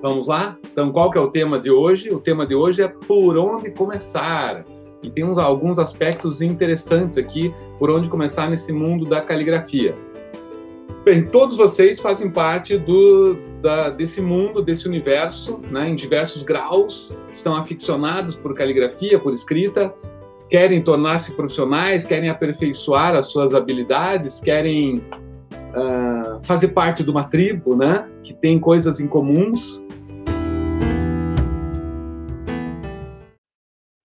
Vamos lá? Então, qual que é o tema de hoje? O tema de hoje é por onde começar. E tem uns, alguns aspectos interessantes aqui por onde começar nesse mundo da caligrafia. Bem, todos vocês fazem parte do, da, desse mundo, desse universo, né, em diversos graus, são aficionados por caligrafia, por escrita, querem tornar-se profissionais, querem aperfeiçoar as suas habilidades, querem uh, fazer parte de uma tribo, né, que tem coisas em comuns.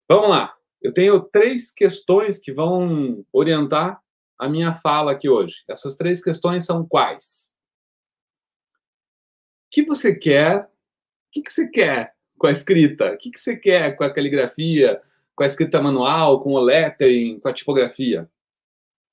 Vamos lá. Eu tenho três questões que vão orientar a minha fala aqui hoje. Essas três questões são quais? O que você quer? O que você quer com a escrita? O que você quer com a caligrafia? Com a escrita manual, com o lettering, com a tipografia?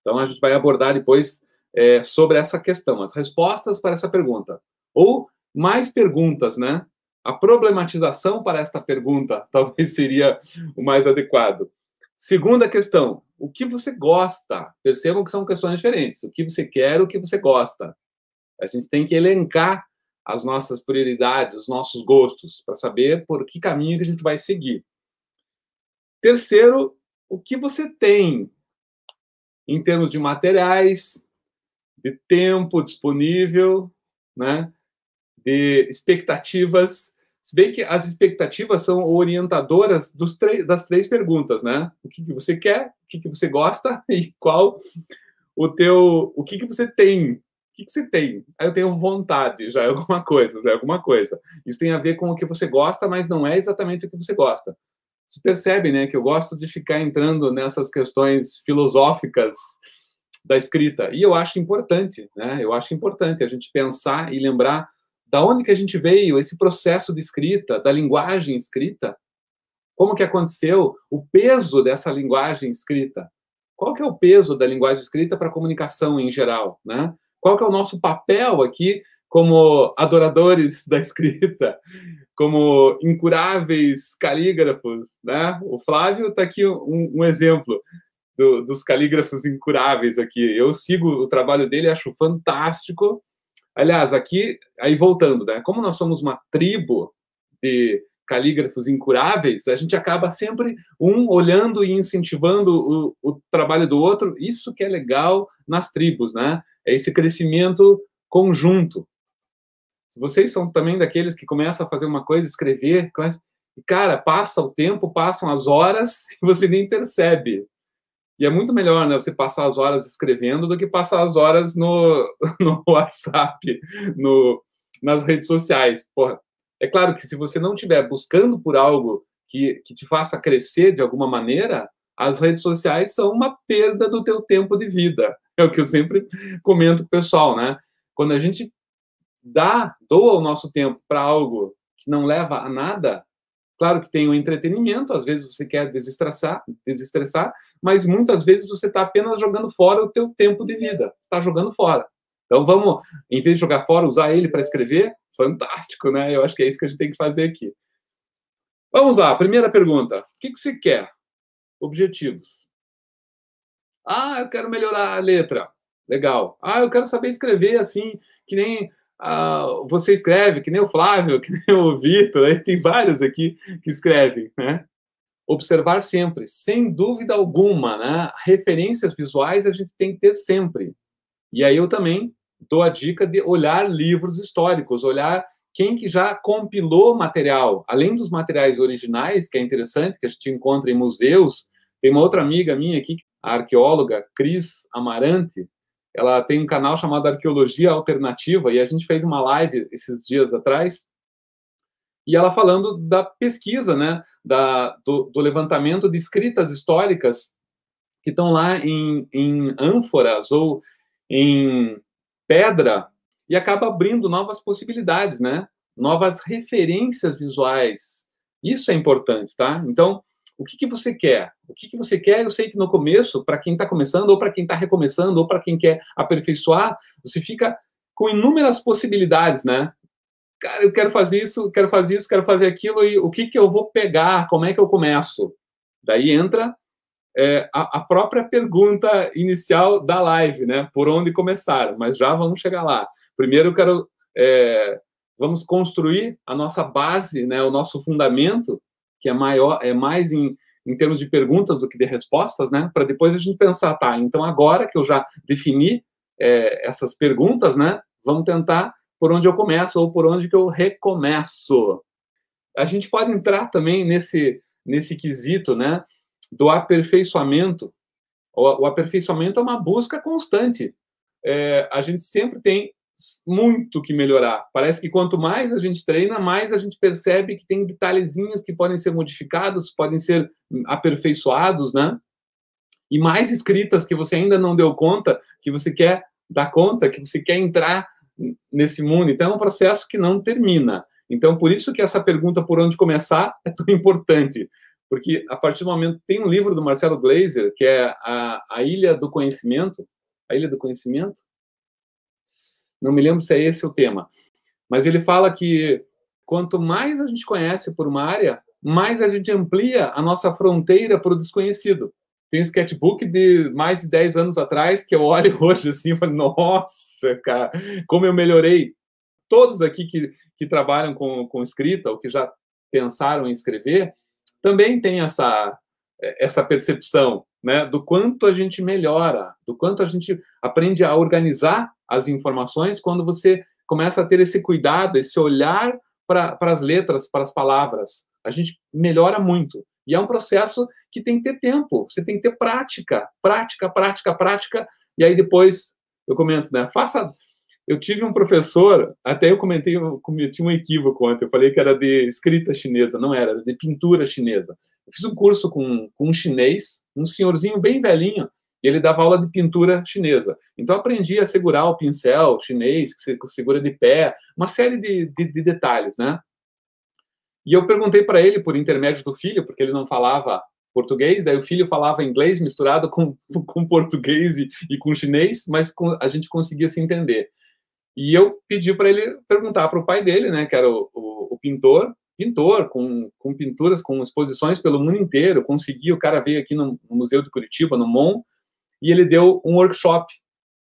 Então, a gente vai abordar depois é, sobre essa questão, as respostas para essa pergunta. Ou mais perguntas, né? A problematização para esta pergunta talvez seria o mais adequado. Segunda questão, o que você gosta? Percebam que são questões diferentes. O que você quer, o que você gosta. A gente tem que elencar as nossas prioridades, os nossos gostos, para saber por que caminho que a gente vai seguir. Terceiro, o que você tem em termos de materiais, de tempo disponível, né? De expectativas, se bem que as expectativas são orientadoras das três perguntas, né? O que, que você quer, o que, que você gosta e qual o teu, o que, que você tem, o que, que você tem? Aí eu tenho vontade, já é alguma coisa, já é alguma coisa. Isso tem a ver com o que você gosta, mas não é exatamente o que você gosta. Você percebe, né, que eu gosto de ficar entrando nessas questões filosóficas da escrita. E eu acho importante, né? Eu acho importante a gente pensar e lembrar da onde que a gente veio, esse processo de escrita, da linguagem escrita, como que aconteceu, o peso dessa linguagem escrita. Qual que é o peso da linguagem escrita para a comunicação em geral, né? Qual que é o nosso papel aqui como adoradores da escrita, como incuráveis calígrafos, né? O Flávio está aqui um, um exemplo do, dos calígrafos incuráveis aqui. Eu sigo o trabalho dele, acho fantástico, Aliás, aqui, aí voltando, né? Como nós somos uma tribo de calígrafos incuráveis, a gente acaba sempre um olhando e incentivando o, o trabalho do outro. Isso que é legal nas tribos, né? É esse crescimento conjunto. Se vocês são também daqueles que começam a fazer uma coisa, escrever, e cara, passa o tempo, passam as horas e você nem percebe. E é muito melhor né, você passar as horas escrevendo do que passar as horas no, no WhatsApp, no, nas redes sociais. Porra, é claro que se você não estiver buscando por algo que, que te faça crescer de alguma maneira, as redes sociais são uma perda do teu tempo de vida. É o que eu sempre comento com o pessoal, né? Quando a gente dá, doa o nosso tempo para algo que não leva a nada, Claro que tem o entretenimento, às vezes você quer desestressar, desestressar, mas muitas vezes você está apenas jogando fora o teu tempo de vida. Está jogando fora. Então vamos, em vez de jogar fora, usar ele para escrever. Fantástico, né? Eu acho que é isso que a gente tem que fazer aqui. Vamos lá, primeira pergunta. O que, que você quer? Objetivos. Ah, eu quero melhorar a letra. Legal. Ah, eu quero saber escrever assim, que nem ah, você escreve, que nem o Flávio, que nem o Vitor, aí tem vários aqui que escrevem, né? Observar sempre, sem dúvida alguma, né? Referências visuais a gente tem que ter sempre. E aí eu também dou a dica de olhar livros históricos, olhar quem que já compilou material, além dos materiais originais, que é interessante, que a gente encontra em museus. Tem uma outra amiga minha aqui, a arqueóloga Cris Amarante, ela tem um canal chamado Arqueologia Alternativa, e a gente fez uma live esses dias atrás, e ela falando da pesquisa, né, da, do, do levantamento de escritas históricas que estão lá em, em ânforas ou em pedra, e acaba abrindo novas possibilidades, né? Novas referências visuais. Isso é importante, tá? Então, o que, que você quer? O que, que você quer? Eu sei que no começo, para quem está começando, ou para quem está recomeçando, ou para quem quer aperfeiçoar, você fica com inúmeras possibilidades, né? Cara, eu quero fazer isso, quero fazer isso, quero fazer aquilo, e o que, que eu vou pegar? Como é que eu começo? Daí entra é, a, a, própria pergunta inicial da live, né? Por onde começar? Mas já vamos chegar lá. Primeiro eu quero é, vamos construir a nossa base, né, o nosso fundamento, que é maior, é mais em, em termos de perguntas do que de respostas, né, para depois a gente pensar, tá, então agora que eu já defini é, essas perguntas, né, vamos tentar por onde eu começo ou por onde que eu recomeço. A gente pode entrar também nesse, nesse quesito, né, do aperfeiçoamento. O, o aperfeiçoamento é uma busca constante. É, a gente sempre tem muito que melhorar. Parece que quanto mais a gente treina, mais a gente percebe que tem detalhezinhos que podem ser modificados, podem ser aperfeiçoados, né? E mais escritas que você ainda não deu conta, que você quer dar conta, que você quer entrar nesse mundo. Então é um processo que não termina. Então por isso que essa pergunta por onde começar é tão importante, porque a partir do momento tem um livro do Marcelo Glazer que é a, a Ilha do Conhecimento, a Ilha do Conhecimento, não me lembro se é esse o tema. Mas ele fala que quanto mais a gente conhece por uma área, mais a gente amplia a nossa fronteira para o desconhecido. Tem um sketchbook de mais de 10 anos atrás que eu olho hoje assim e falo, nossa, cara, como eu melhorei. Todos aqui que, que trabalham com, com escrita ou que já pensaram em escrever também têm essa, essa percepção né, do quanto a gente melhora, do quanto a gente aprende a organizar as informações quando você começa a ter esse cuidado, esse olhar para as letras, para as palavras. A gente melhora muito. E é um processo que tem que ter tempo, você tem que ter prática, prática, prática, prática, e aí depois eu comento, né? Faça. Eu tive um professor, até eu comentei, eu cometi um equívoco ontem, eu falei que era de escrita chinesa, não era, era de pintura chinesa. Eu fiz um curso com, com um chinês, um senhorzinho bem velhinho, e ele dava aula de pintura chinesa. Então aprendi a segurar o pincel chinês, que se segura de pé, uma série de, de, de detalhes, né? E eu perguntei para ele, por intermédio do filho, porque ele não falava português, daí o filho falava inglês misturado com, com português e, e com chinês, mas com, a gente conseguia se entender. E eu pedi para ele perguntar para o pai dele, né, que era o, o, o pintor, pintor, com, com pinturas, com exposições pelo mundo inteiro, consegui, o cara veio aqui no, no Museu de Curitiba, no MON, e ele deu um workshop,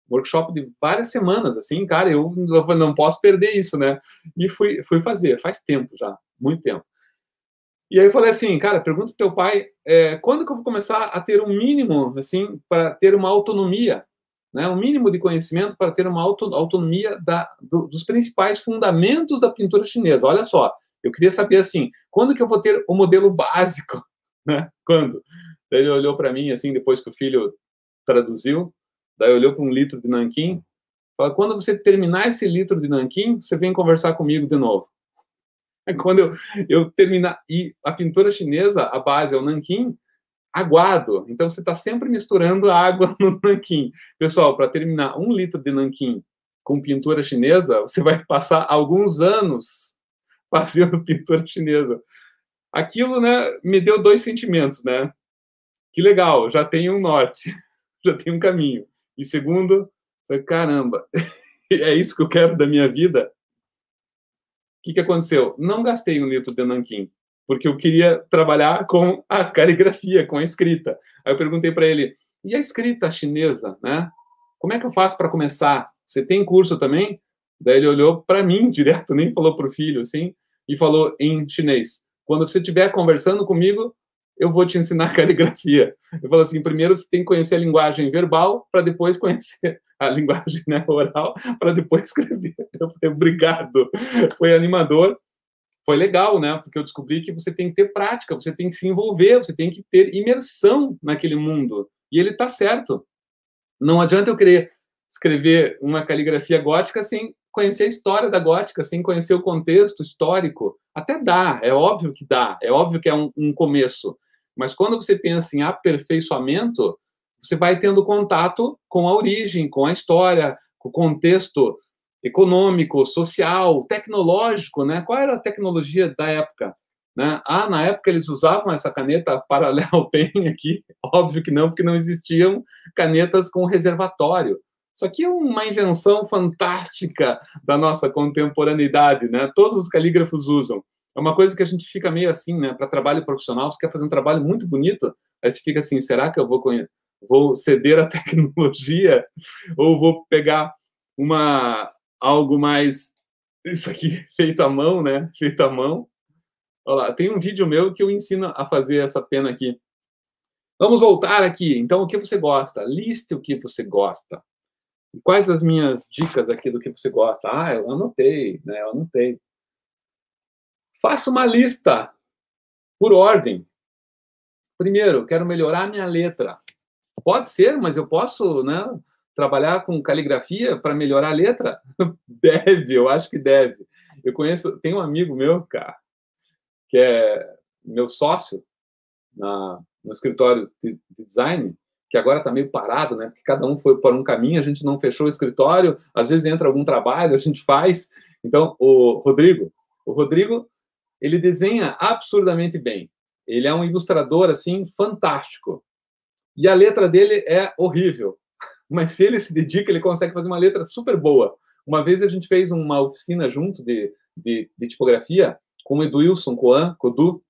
workshop de várias semanas, assim, cara, eu, não posso perder isso, né? E fui, fui fazer, faz tempo já, muito tempo. E aí eu falei assim, cara, pergunta pro teu pai, é, quando que eu vou começar a ter um mínimo, assim, para ter uma autonomia, né? Um mínimo de conhecimento para ter uma auto, autonomia da, do, dos principais fundamentos da pintura chinesa. Olha só, eu queria saber assim, quando que eu vou ter o modelo básico, né? Quando? Ele olhou para mim assim, depois que o filho traduziu, daí olhou para um litro de nanquim, falou: quando você terminar esse litro de nanquim, você vem conversar comigo de novo. Quando eu, eu terminar e a pintura chinesa, a base é o nanquim, aguado. Então você está sempre misturando água no nanquim. Pessoal, para terminar um litro de nanquim com pintura chinesa, você vai passar alguns anos fazendo pintura chinesa. Aquilo, né, me deu dois sentimentos, né? Que legal, já tem um norte, já tem um caminho. E segundo, caramba, é isso que eu quero da minha vida? O que, que aconteceu? Não gastei um litro de nanquim, porque eu queria trabalhar com a caligrafia, com a escrita. Aí eu perguntei para ele, e a escrita chinesa, né? Como é que eu faço para começar? Você tem curso também? Daí ele olhou para mim direto, nem falou para o filho, assim, e falou em chinês. Quando você estiver conversando comigo, eu vou te ensinar caligrafia. Eu falo assim, primeiro você tem que conhecer a linguagem verbal, para depois conhecer a linguagem né, oral, para depois escrever. Eu falei, obrigado. Foi animador. Foi legal, né? Porque eu descobri que você tem que ter prática, você tem que se envolver, você tem que ter imersão naquele mundo. E ele está certo. Não adianta eu querer escrever uma caligrafia gótica sem conhecer a história da gótica, sem conhecer o contexto histórico. Até dá, é óbvio que dá, é óbvio que é um, um começo. Mas quando você pensa em aperfeiçoamento, você vai tendo contato com a origem, com a história, com o contexto econômico, social, tecnológico, né? Qual era a tecnologia da época? Né? Ah, na época eles usavam essa caneta Parallel Pen aqui? Óbvio que não, porque não existiam canetas com reservatório. Isso aqui é uma invenção fantástica da nossa contemporaneidade, né? Todos os calígrafos usam. É uma coisa que a gente fica meio assim, né? Para trabalho profissional, você quer fazer um trabalho muito bonito, aí você fica assim, será que eu vou, vou ceder à tecnologia ou vou pegar uma algo mais isso aqui feito à mão, né? Feito à mão. Olha lá, tem um vídeo meu que eu ensino a fazer essa pena aqui. Vamos voltar aqui. Então, o que você gosta? Liste o que você gosta. Quais as minhas dicas aqui do que você gosta? Ah, eu anotei, né? Eu anotei. Faça uma lista por ordem. Primeiro, quero melhorar minha letra. Pode ser, mas eu posso, né? Trabalhar com caligrafia para melhorar a letra? deve, eu acho que deve. Eu conheço, tem um amigo meu, cara, que é meu sócio na, no escritório de, design, que agora está meio parado, né? Porque cada um foi para um caminho, a gente não fechou o escritório, às vezes entra algum trabalho, a gente faz. Então, o Rodrigo, o Rodrigo, ele desenha absurdamente bem. Ele é um ilustrador assim fantástico. E a letra dele é horrível. Mas se ele se dedica, ele consegue fazer uma letra super boa. Uma vez a gente fez uma oficina junto de, de, de tipografia com o Edwilson Coan, Codu,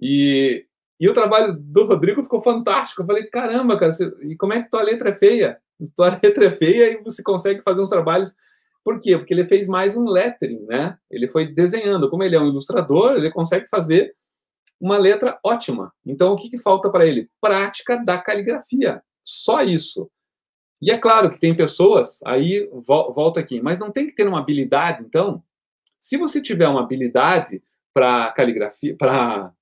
e e o trabalho do Rodrigo ficou fantástico. Eu falei, caramba, cara, você... e como é que tua letra é feia? Tua letra é feia e você consegue fazer uns trabalhos. Por quê? Porque ele fez mais um lettering, né? Ele foi desenhando. Como ele é um ilustrador, ele consegue fazer uma letra ótima. Então, o que, que falta para ele? Prática da caligrafia. Só isso. E é claro que tem pessoas, aí volta aqui, mas não tem que ter uma habilidade, então. Se você tiver uma habilidade para caligrafia, para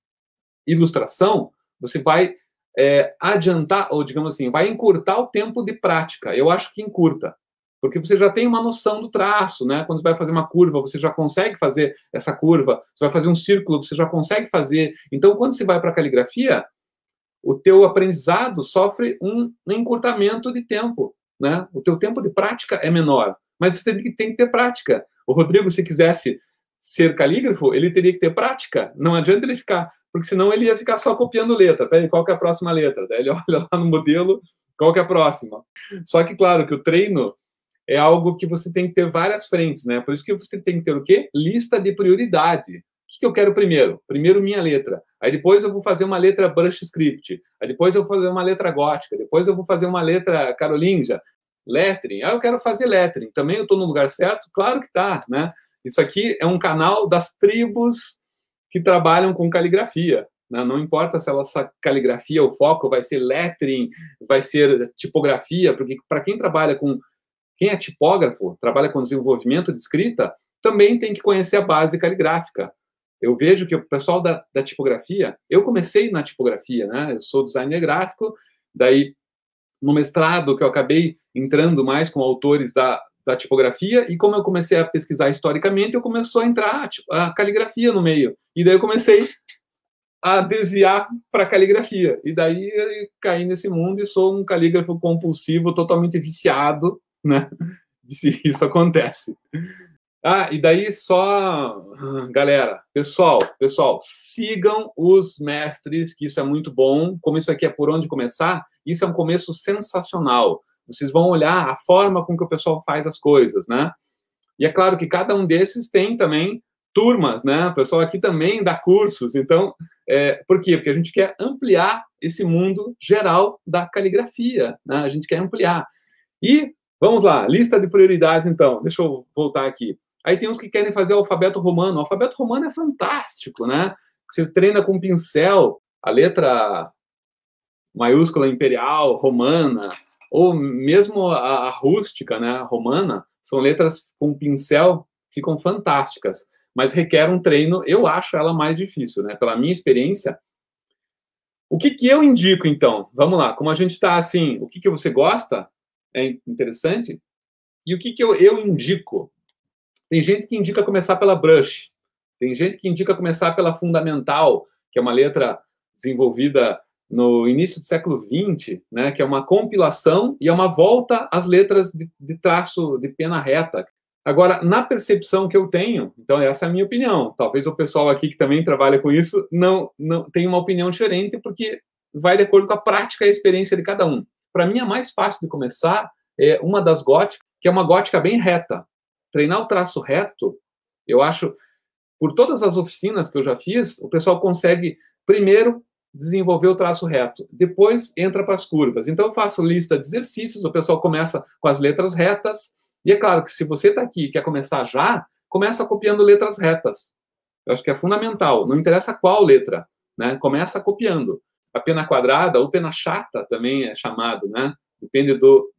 ilustração, você vai é, adiantar, ou digamos assim, vai encurtar o tempo de prática. Eu acho que encurta, porque você já tem uma noção do traço, né? Quando você vai fazer uma curva, você já consegue fazer essa curva. Você vai fazer um círculo, você já consegue fazer. Então, quando você vai para a caligrafia, o teu aprendizado sofre um encurtamento de tempo, né? O teu tempo de prática é menor, mas você tem que, tem que ter prática. O Rodrigo, se quisesse ser calígrafo, ele teria que ter prática. Não adianta ele ficar porque senão ele ia ficar só copiando letra. Peraí, qual que é a próxima letra? Daí ele olha lá no modelo, qual que é a próxima? Só que, claro, que o treino é algo que você tem que ter várias frentes, né? Por isso que você tem que ter o quê? Lista de prioridade. O que eu quero primeiro? Primeiro minha letra. Aí depois eu vou fazer uma letra brush script. Aí depois eu vou fazer uma letra gótica. Depois eu vou fazer uma letra carolinja. Lettering. Aí eu quero fazer lettering. Também eu estou no lugar certo? Claro que tá, né? Isso aqui é um canal das tribos que trabalham com caligrafia. Né? Não importa se essa caligrafia, o foco vai ser lettering, vai ser tipografia, porque para quem trabalha com. Quem é tipógrafo, trabalha com desenvolvimento de escrita, também tem que conhecer a base caligráfica. Eu vejo que o pessoal da, da tipografia, eu comecei na tipografia, né? Eu sou designer gráfico, daí no mestrado que eu acabei entrando mais com autores da, da tipografia, e como eu comecei a pesquisar historicamente, eu começou a entrar a caligrafia no meio. E daí eu comecei a desviar para caligrafia. E daí caí nesse mundo e sou um calígrafo compulsivo, totalmente viciado, né? Se isso acontece. Ah, e daí só, galera, pessoal, pessoal, sigam os mestres, que isso é muito bom. Como isso aqui é por onde começar, isso é um começo sensacional. Vocês vão olhar a forma com que o pessoal faz as coisas, né? E é claro que cada um desses tem também turmas, né? O pessoal aqui também dá cursos. Então, é, por quê? Porque a gente quer ampliar esse mundo geral da caligrafia, né? A gente quer ampliar. E vamos lá, lista de prioridades, então. Deixa eu voltar aqui. Aí tem uns que querem fazer o alfabeto romano. O alfabeto romano é fantástico, né? Você treina com pincel, a letra maiúscula imperial, romana, ou mesmo a, a rústica, né, romana, são letras com pincel, ficam fantásticas, mas requer um treino, eu acho ela mais difícil, né, pela minha experiência. O que, que eu indico, então? Vamos lá, como a gente está assim, o que, que você gosta é interessante, e o que, que eu, eu indico? Tem gente que indica começar pela brush, tem gente que indica começar pela fundamental, que é uma letra desenvolvida no início do século XX, né, que é uma compilação e é uma volta às letras de, de, traço de pena reta. Agora, na percepção que eu tenho, então essa é a minha opinião. Talvez o pessoal aqui que também trabalha com isso não não tenha uma opinião diferente, porque vai de acordo com a prática e a experiência de cada um. Para mim, a mais fácil de começar é uma das góticas, que é uma gótica bem reta. Treinar o traço reto, eu acho, por todas as oficinas que eu já fiz, o pessoal consegue primeiro desenvolver o traço reto. Depois entra para as curvas. Então eu faço lista de exercícios, o pessoal começa com as letras retas. E é claro que se você está aqui e quer começar já, começa copiando letras retas. Eu acho que é fundamental. Não interessa qual letra, né? Começa copiando. A pena quadrada ou pena chata também é chamado, né? Depende do,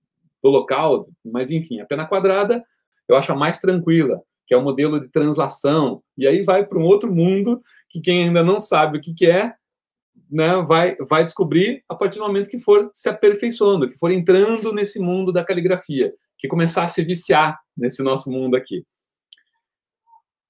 do local, mas enfim, a pena quadrada eu acho a mais tranquila, que é o modelo de translação. E aí vai para um outro mundo que quem ainda não sabe o que, que é, né, vai, vai descobrir a partir do momento que for se aperfeiçoando, que for entrando nesse mundo da caligrafia, que começar a se viciar nesse nosso mundo aqui.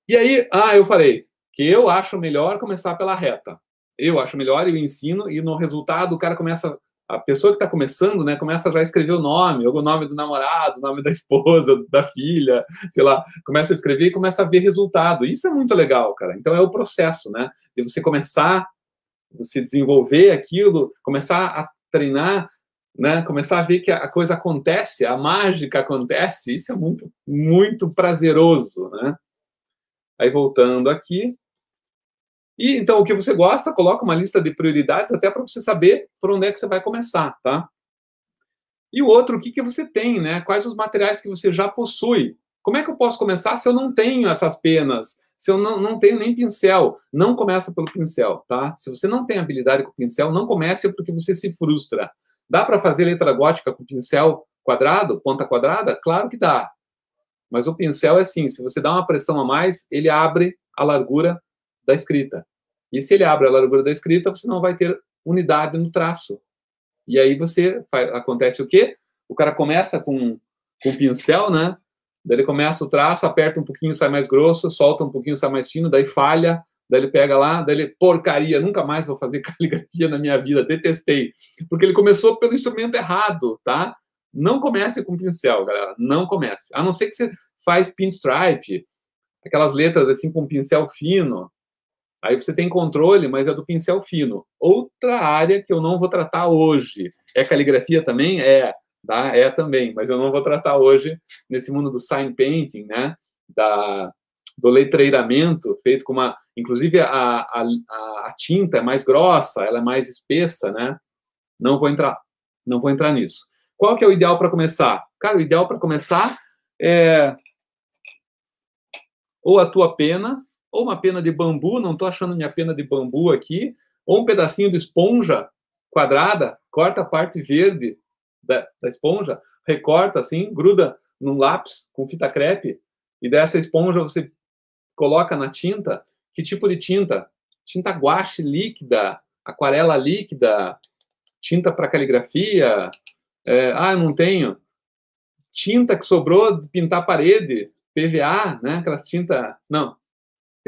E aí, ah, eu falei que eu acho melhor começar pela reta. Eu acho melhor, eu ensino, e no resultado o cara começa, a pessoa que está começando, né, começa já a escrever o nome, o nome do namorado, o nome da esposa, da filha, sei lá, começa a escrever e começa a ver resultado. Isso é muito legal, cara. Então é o processo, né, de você começar, você desenvolver aquilo, começar a treinar, né, começar a ver que a coisa acontece, a mágica acontece. Isso é muito, muito prazeroso, né? Aí voltando aqui. E então o que você gosta, coloca uma lista de prioridades até para você saber por onde é que você vai começar, tá? E o outro, o que, que você tem, né? Quais os materiais que você já possui? Como é que eu posso começar se eu não tenho essas penas? Se eu não, não tenho nem pincel? Não começa pelo pincel, tá? Se você não tem habilidade com pincel, não comece porque você se frustra. Dá para fazer letra gótica com pincel quadrado, ponta quadrada? Claro que dá. Mas o pincel é assim, se você dá uma pressão a mais, ele abre a largura da escrita. E se ele abre a largura da escrita, você não vai ter unidade no traço. E aí você acontece o quê? O cara começa com com pincel, né? Daí ele começa o traço, aperta um pouquinho, sai mais grosso, solta um pouquinho, sai mais fino, daí falha, daí ele pega lá, daí ele, porcaria, nunca mais vou fazer caligrafia na minha vida, detestei. Porque ele começou pelo instrumento errado, tá? Não comece com pincel, galera. Não comece. A não ser que você faz pinstripe, aquelas letras assim com pincel fino. Aí você tem controle, mas é do pincel fino. Outra área que eu não vou tratar hoje. É caligrafia também? É, tá? É também, mas eu não vou tratar hoje nesse mundo do sign painting, né? Da, do letreiramento, feito com uma. Inclusive, a, a, a tinta é mais grossa, ela é mais espessa, né? Não vou entrar, não vou entrar nisso. Qual que é o ideal para começar? Cara, o ideal para começar é ou a tua pena, ou uma pena de bambu, não estou achando minha pena de bambu aqui, ou um pedacinho de esponja quadrada, corta a parte verde da, da esponja, recorta assim, gruda num lápis com fita crepe, e dessa esponja você coloca na tinta. Que tipo de tinta? Tinta guache líquida, aquarela líquida, tinta para caligrafia, é, ah, não tenho. Tinta que sobrou de pintar parede, PVA, né? Aquelas tinta, não,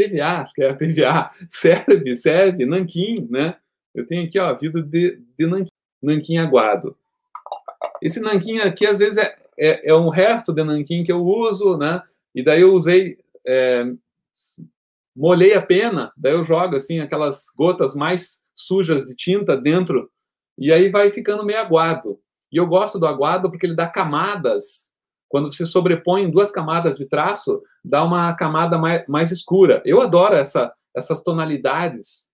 PVA, acho que é PVA, serve, serve, nanquim, né? Eu tenho aqui, ó, vidro de, de nanquim, nanquim aguado. Esse nanquim aqui, às vezes, é, é, é, um resto de nanquim que eu uso, né? E daí eu usei, é, molhei a pena, daí eu jogo, assim, aquelas gotas mais sujas de tinta dentro, e aí vai ficando meio aguado. E eu gosto do aguado porque ele dá camadas. Quando você sobrepõe duas camadas de traço, dá uma camada mais, mais escura. Eu adoro essa, essas tonalidades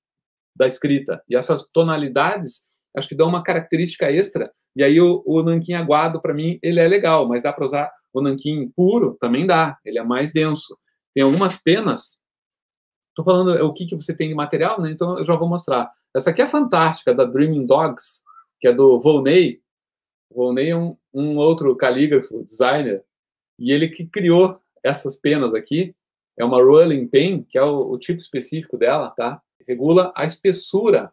da escrita. E essas tonalidades, acho que dão uma característica extra. E aí o, o nanquim aguado, para mim, ele é legal, mas dá para usar o nanquim puro? Também dá. Ele é mais denso. Tem algumas penas. Estou falando o que, que você tem de material, né? Então eu já vou mostrar. Essa aqui é fantástica, da Dreaming Dogs, que é do Volney. Volney é um, um outro calígrafo, designer, e ele que criou essas penas aqui. É uma rolling pen, que é o, o tipo específico dela, tá? Regula a espessura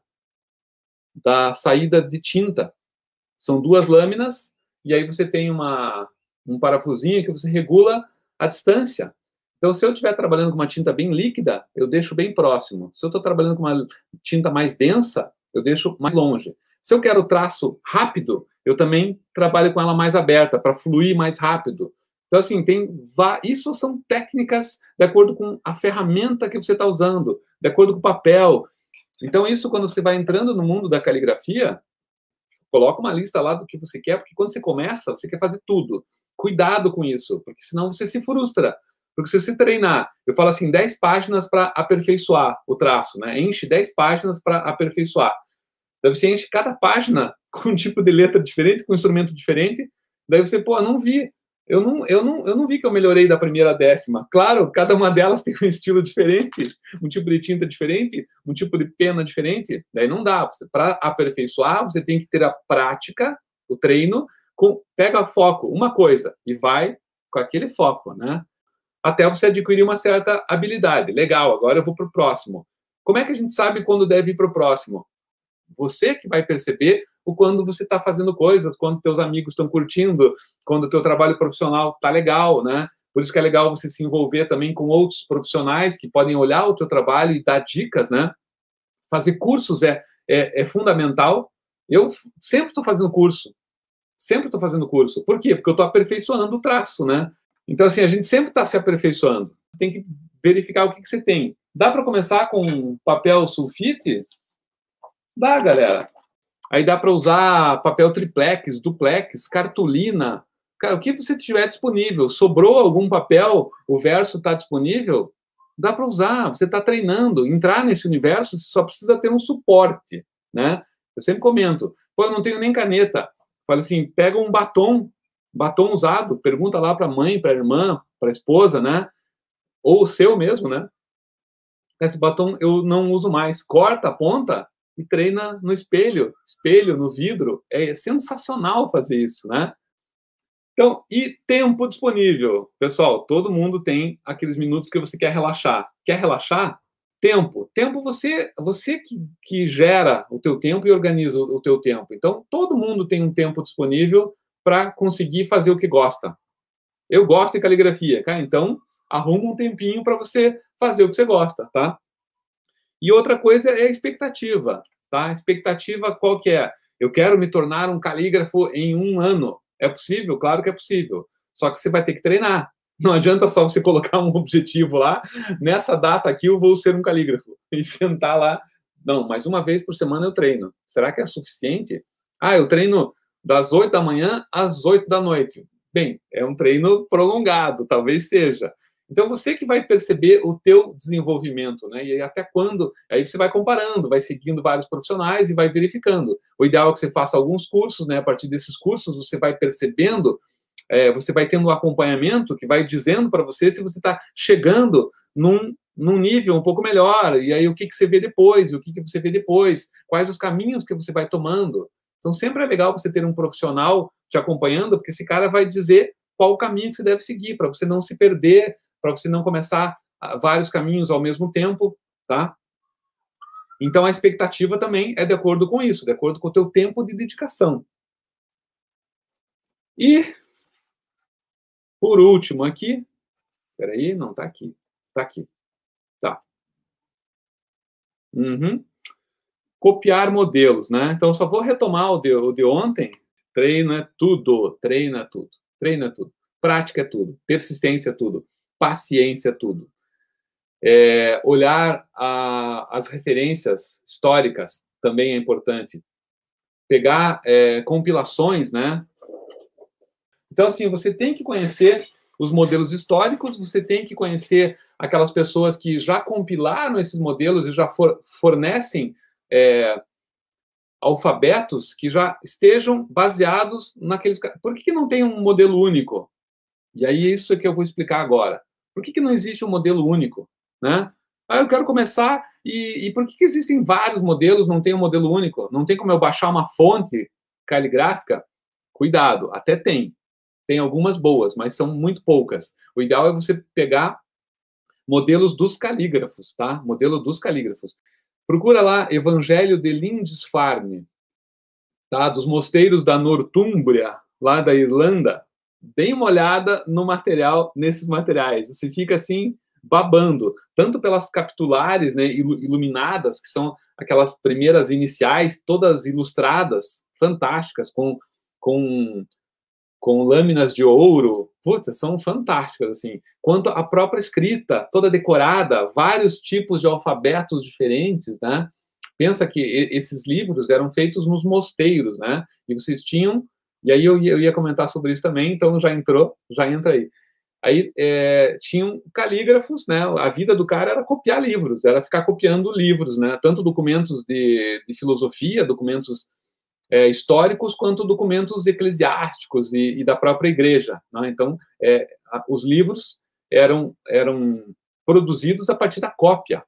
da saída de tinta. São duas lâminas, e aí você tem uma, um parafusinho que você regula a distância. Então, se eu estiver trabalhando com uma tinta bem líquida, eu deixo bem próximo. Se eu estou trabalhando com uma tinta mais densa, eu deixo mais longe. Se eu quero traço rápido, eu também trabalho com ela mais aberta, para fluir mais rápido. Então, assim, tem isso são técnicas de acordo com a ferramenta que você está usando, de acordo com o papel. Então, isso, quando você vai entrando no mundo da caligrafia, coloca uma lista lá do que você quer, porque quando você começa, você quer fazer tudo. Cuidado com isso, porque senão você se frustra. Porque se você treinar, eu falo assim, 10 páginas para aperfeiçoar o traço, né? Enche 10 páginas para aperfeiçoar. Daí você enche cada página com um tipo de letra diferente, com um instrumento diferente. Daí você, pô, não vi. eu não, eu, não, eu não vi que eu melhorei da primeira à décima. Claro, cada uma delas tem um estilo diferente, um tipo de tinta diferente, um tipo de pena diferente. Daí não dá. Para aperfeiçoar, você tem que ter a prática, o treino, com, pega foco, uma coisa, e vai com aquele foco, né? Até você adquirir uma certa habilidade. Legal, agora eu vou para o próximo. Como é que a gente sabe quando deve ir para o próximo? Você que vai perceber o quando você está fazendo coisas, quando teus amigos estão curtindo, quando o teu trabalho profissional está legal, né? Por isso que é legal você se envolver também com outros profissionais que podem olhar o teu trabalho e dar dicas, né? Fazer cursos é, é, é fundamental. Eu sempre estou fazendo curso. Sempre estou fazendo curso. Por quê? Porque eu estou aperfeiçoando o traço, né? Então, assim, a gente sempre está se aperfeiçoando. Tem que verificar o que, que você tem. Dá para começar com papel sulfite? Dá, galera. Aí dá para usar papel triplex, duplex, cartolina. Cara, o que você tiver disponível. Sobrou algum papel, o verso está disponível? Dá para usar. Você está treinando. Entrar nesse universo, você só precisa ter um suporte, né? Eu sempre comento. Pô, eu não tenho nem caneta. Fala assim, pega um batom, batom usado, pergunta lá para a mãe, para a irmã, para a esposa, né? Ou o seu mesmo, né? Esse batom eu não uso mais. Corta a ponta, e treina no espelho, espelho no vidro. É sensacional fazer isso, né? Então, e tempo disponível. Pessoal, todo mundo tem aqueles minutos que você quer relaxar. Quer relaxar? Tempo. Tempo você você que, que gera o teu tempo e organiza o, teu tempo. Então, todo mundo tem um tempo disponível para conseguir fazer o que gosta. Eu gosto de caligrafia, cara, então arruma um tempinho para você fazer o que você gosta, tá? E outra coisa é a expectativa, tá? A expectativa qual que é? Eu quero me tornar um calígrafo em um ano. É possível? Claro que é possível. Só que você vai ter que treinar. Não adianta só você colocar um objetivo lá, nessa data aqui eu vou ser um calígrafo, e sentar lá. Não, mas uma vez por semana eu treino. Será que é suficiente? Ah, eu treino das 8 da manhã às 8 da noite. Bem, é um treino prolongado, talvez seja. Então você que vai perceber o teu desenvolvimento, né? E até quando, aí você vai comparando, vai seguindo vários profissionais e vai verificando. O ideal é que você faça alguns cursos, né? A partir desses cursos você vai percebendo, é, você vai tendo um acompanhamento que vai dizendo para você se você está chegando num, num nível um pouco melhor. E aí o que, que você vê depois, o que, que você vê depois, quais os caminhos que você vai tomando. Então sempre é legal você ter um profissional te acompanhando, porque esse cara vai dizer qual o caminho que você deve seguir, para você não se perder para você não começar ah, vários caminhos ao mesmo tempo, tá? Então a expectativa também é de acordo com isso, de acordo com o teu tempo de dedicação. E por último aqui, peraí, não está aqui, está aqui, tá. Uhum. Copiar modelos, né? Então só vou retomar o de, o de ontem. Treino é tudo, treina tudo, treina tudo, prática é tudo, persistência é tudo paciência, tudo. É, olhar a, as referências históricas também é importante. Pegar é, compilações, né? Então, assim, você tem que conhecer os modelos históricos, você tem que conhecer aquelas pessoas que já compilaram esses modelos e já for, fornecem é, alfabetos que já estejam baseados naqueles. Por que, não tem um modelo único? E aí, isso é que eu vou explicar agora. Por que, que não existe um modelo único? Né? Ah, eu quero começar e, e por que, que existem vários modelos, não tem um modelo único? Não tem como eu baixar uma fonte caligráfica? Cuidado, até tem. Tem algumas boas, mas são muito poucas. O ideal é você pegar modelos dos calígrafos, tá? Modelo dos calígrafos. Procura lá Evangelho de Lindisfarne, tá? Dos mosteiros da Nortúmbria, lá da Irlanda dê uma olhada no material, nesses materiais. Você fica assim babando, tanto pelas capitulares, né, iluminadas, que são aquelas primeiras iniciais, todas ilustradas, fantásticas, com, com, com lâminas de ouro, putz, são fantásticas, assim, quanto a própria escrita, toda decorada, vários tipos de alfabetos diferentes, né, pensa que esses livros eram feitos nos mosteiros, né, e vocês tinham e aí eu eu ia comentar sobre isso também, então já entrou, já entra aí. Aí é, tinham calígrafos, né? A vida do cara era copiar livros, era ficar copiando livros, né? Tanto documentos de, de filosofia, documentos é, históricos quanto documentos eclesiásticos e, e da própria igreja. Né? Então, é, os livros eram, eram produzidos a partir da cópia.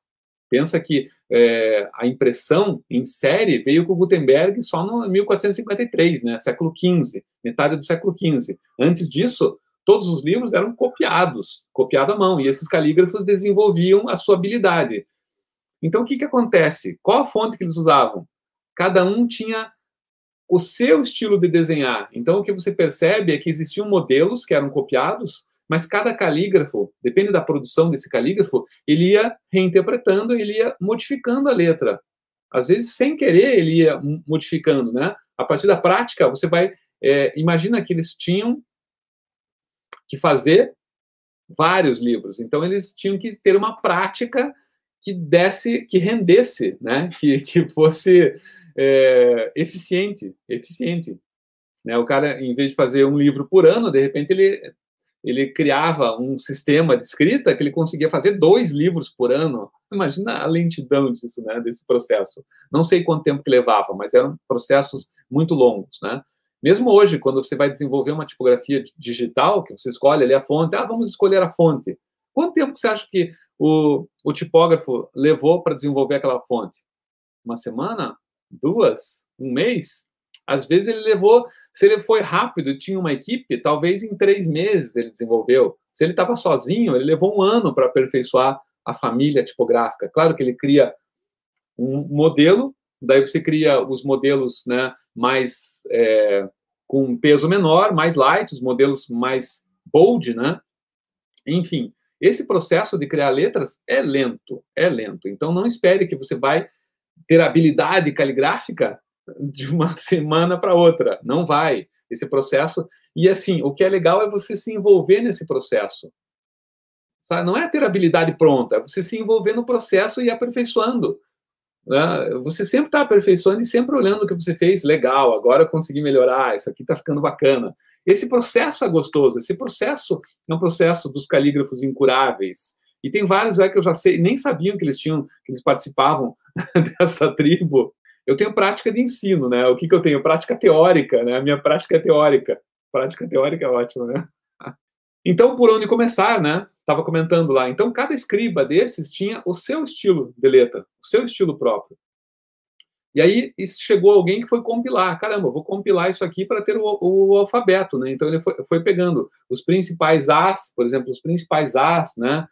Pensa que é, a impressão em série veio com Gutenberg só no 1453, né, século XV, metade do século XV. Antes disso, todos os livros eram copiados, copiado à mão, e esses calígrafos desenvolviam a sua habilidade. Então, o que, que acontece? Qual a fonte que eles usavam? Cada um tinha o seu estilo de desenhar. Então, o que você percebe é que existiam modelos que eram copiados, mas cada calígrafo, depende da produção desse calígrafo, ele ia reinterpretando, ele ia modificando a letra. Às vezes, sem querer, ele ia modificando, né? A partir da prática, você vai... É, imagina que eles tinham que fazer vários livros. Então, eles tinham que ter uma prática que desse, que rendesse, né? Que, que fosse é, eficiente, eficiente. Né? O cara, em vez de fazer um livro por ano, de repente ele ele criava um sistema de escrita que ele conseguia fazer dois livros por ano. Imagina a lentidão disso, né, desse processo. Não sei quanto tempo que levava, mas eram processos muito longos, né? Mesmo hoje, quando você vai desenvolver uma tipografia digital, que você escolhe ali a fonte, ah, vamos escolher a fonte. Quanto tempo você acha que o, o tipógrafo levou para desenvolver aquela fonte? Uma semana? Duas? Um mês? Às vezes ele levou se ele foi rápido e tinha uma equipe, talvez em três meses ele desenvolveu. Se ele estava sozinho, ele levou um ano para aperfeiçoar a família tipográfica. Claro que ele cria um modelo, daí você cria os modelos né, mais é, com peso menor, mais light, os modelos mais bold, né? Enfim, esse processo de criar letras é lento, é lento. Então não espere que você vai ter habilidade caligráfica de uma semana para outra. Não vai. Esse processo. E assim, o que é legal é você se envolver nesse processo. Sabe? Não é ter habilidade pronta, é você se envolver no processo e aperfeiçoando. Né? Você sempre está aperfeiçoando e sempre olhando o que você fez, legal, agora eu consegui melhorar, isso aqui está ficando bacana. Esse processo é gostoso, esse processo é um processo dos calígrafos incuráveis. E tem vários é, que eu já sei, nem sabiam que eles tinham, que eles participavam dessa tribo, eu tenho prática de ensino, né? O que, que eu tenho? Prática teórica, né? A minha prática é teórica. Prática teórica é ótima, né? Então, por onde começar, né? Estava comentando lá. Então, cada escriba desses tinha o seu estilo de letra, o seu estilo próprio. E aí chegou alguém que foi compilar. Caramba, vou compilar isso aqui para ter o, o, alfabeto, né? Então ele foi, foi, pegando os principais As, por exemplo, os principais As, né?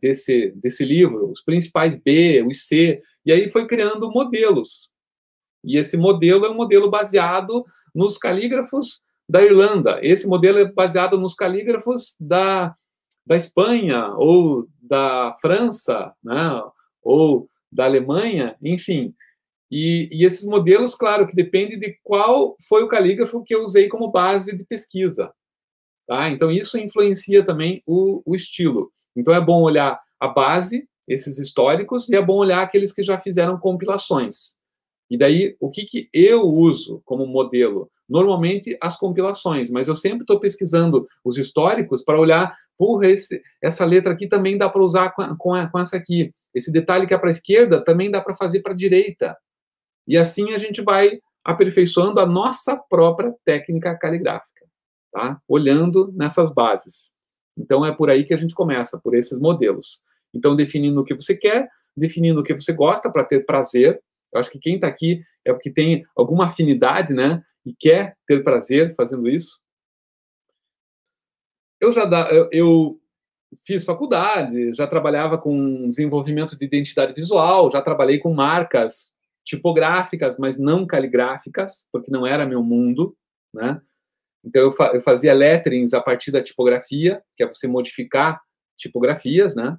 desse, desse livro, os principais B, os C, e aí foi criando modelos. E esse modelo é um modelo baseado nos calígrafos da Irlanda. Esse modelo é baseado nos calígrafos da, da Espanha ou da França, né? ou da Alemanha, enfim. E, e, esses modelos, claro, que depende de qual foi o calígrafo que eu usei como base de pesquisa. Tá? Então, isso influencia também o, o estilo. Então, é bom olhar a base, esses históricos, e é bom olhar aqueles que já fizeram compilações. E daí, o que, que eu uso como modelo? Normalmente, as compilações, mas eu sempre estou pesquisando os históricos para olhar, porra, esse, essa letra aqui também dá para usar com, com, com essa aqui. Esse detalhe que é para a esquerda também dá para fazer para a direita. E assim a gente vai aperfeiçoando a nossa própria técnica caligráfica, tá? Olhando nessas bases. Então, é por aí que a gente começa, por esses modelos. Então, definindo o que você quer, definindo o que você gosta para ter prazer, eu acho que quem está aqui é porque tem alguma afinidade, né? E quer ter prazer fazendo isso. Eu já da, eu, eu fiz faculdade, já trabalhava com desenvolvimento de identidade visual, já trabalhei com marcas tipográficas, mas não caligráficas, porque não era meu mundo, né? Então eu, fa eu fazia letterings a partir da tipografia, que é você modificar tipografias, né?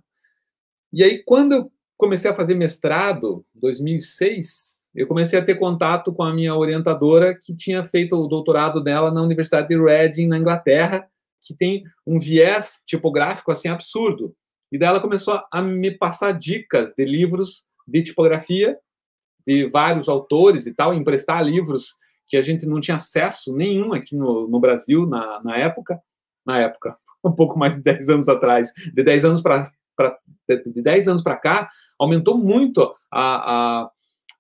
E aí quando eu comecei a fazer mestrado, 2006, eu comecei a ter contato com a minha orientadora, que tinha feito o doutorado dela na Universidade de Reading, na Inglaterra, que tem um viés tipográfico assim absurdo. E daí ela começou a me passar dicas de livros de tipografia de vários autores e tal, emprestar livros que a gente não tinha acesso nenhum aqui no, no Brasil na, na época, na época, um pouco mais de 10 anos atrás, de 10 anos para de 10 anos para cá, aumentou muito a, a,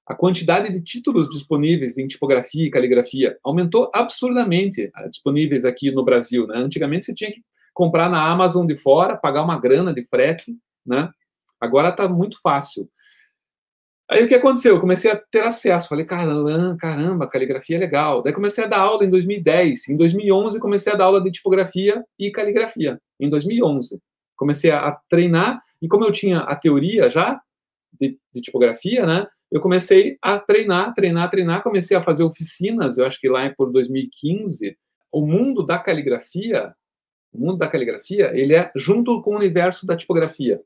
a quantidade de títulos disponíveis em tipografia e caligrafia aumentou absurdamente disponíveis aqui no Brasil. Né? Antigamente você tinha que comprar na Amazon de fora, pagar uma grana de frete, né? Agora está muito fácil. Aí o que aconteceu? Eu comecei a ter acesso. Falei, caramba, caramba, caligrafia é legal. Daí comecei a dar aula em 2010. Em 2011 comecei a dar aula de tipografia e caligrafia. Em 2011 comecei a treinar e como eu tinha a teoria já de, de tipografia, né? eu comecei a treinar, treinar, treinar, comecei a fazer oficinas, eu acho que lá por 2015, o mundo da caligrafia, o mundo da caligrafia, ele é junto com o universo da tipografia.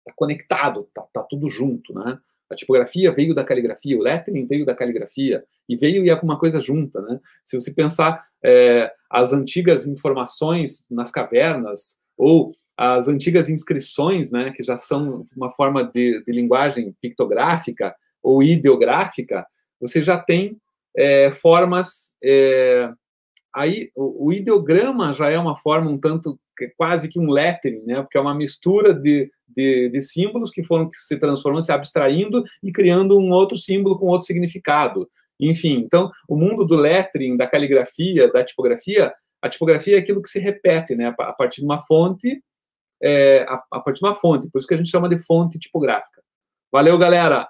Está conectado, tá, tá tudo junto, né? A tipografia veio da caligrafia, o lettering veio da caligrafia, e veio e é uma coisa junta, né? Se você pensar é, as antigas informações nas cavernas, ou as antigas inscrições, né, que já são uma forma de, de linguagem pictográfica, ou ideográfica, você já tem é, formas. É, aí, o, o, ideograma já é uma forma um tanto quase que um lettering, né? Porque é uma mistura de, de, de símbolos que foram se transformando, se abstraindo e criando um outro símbolo com outro significado. Enfim, então, o mundo do lettering, da caligrafia, da tipografia, a tipografia é aquilo que se repete, né? A partir de uma fonte, é, a, a partir de uma fonte, por isso que a gente chama de fonte tipográfica. Valeu, galera!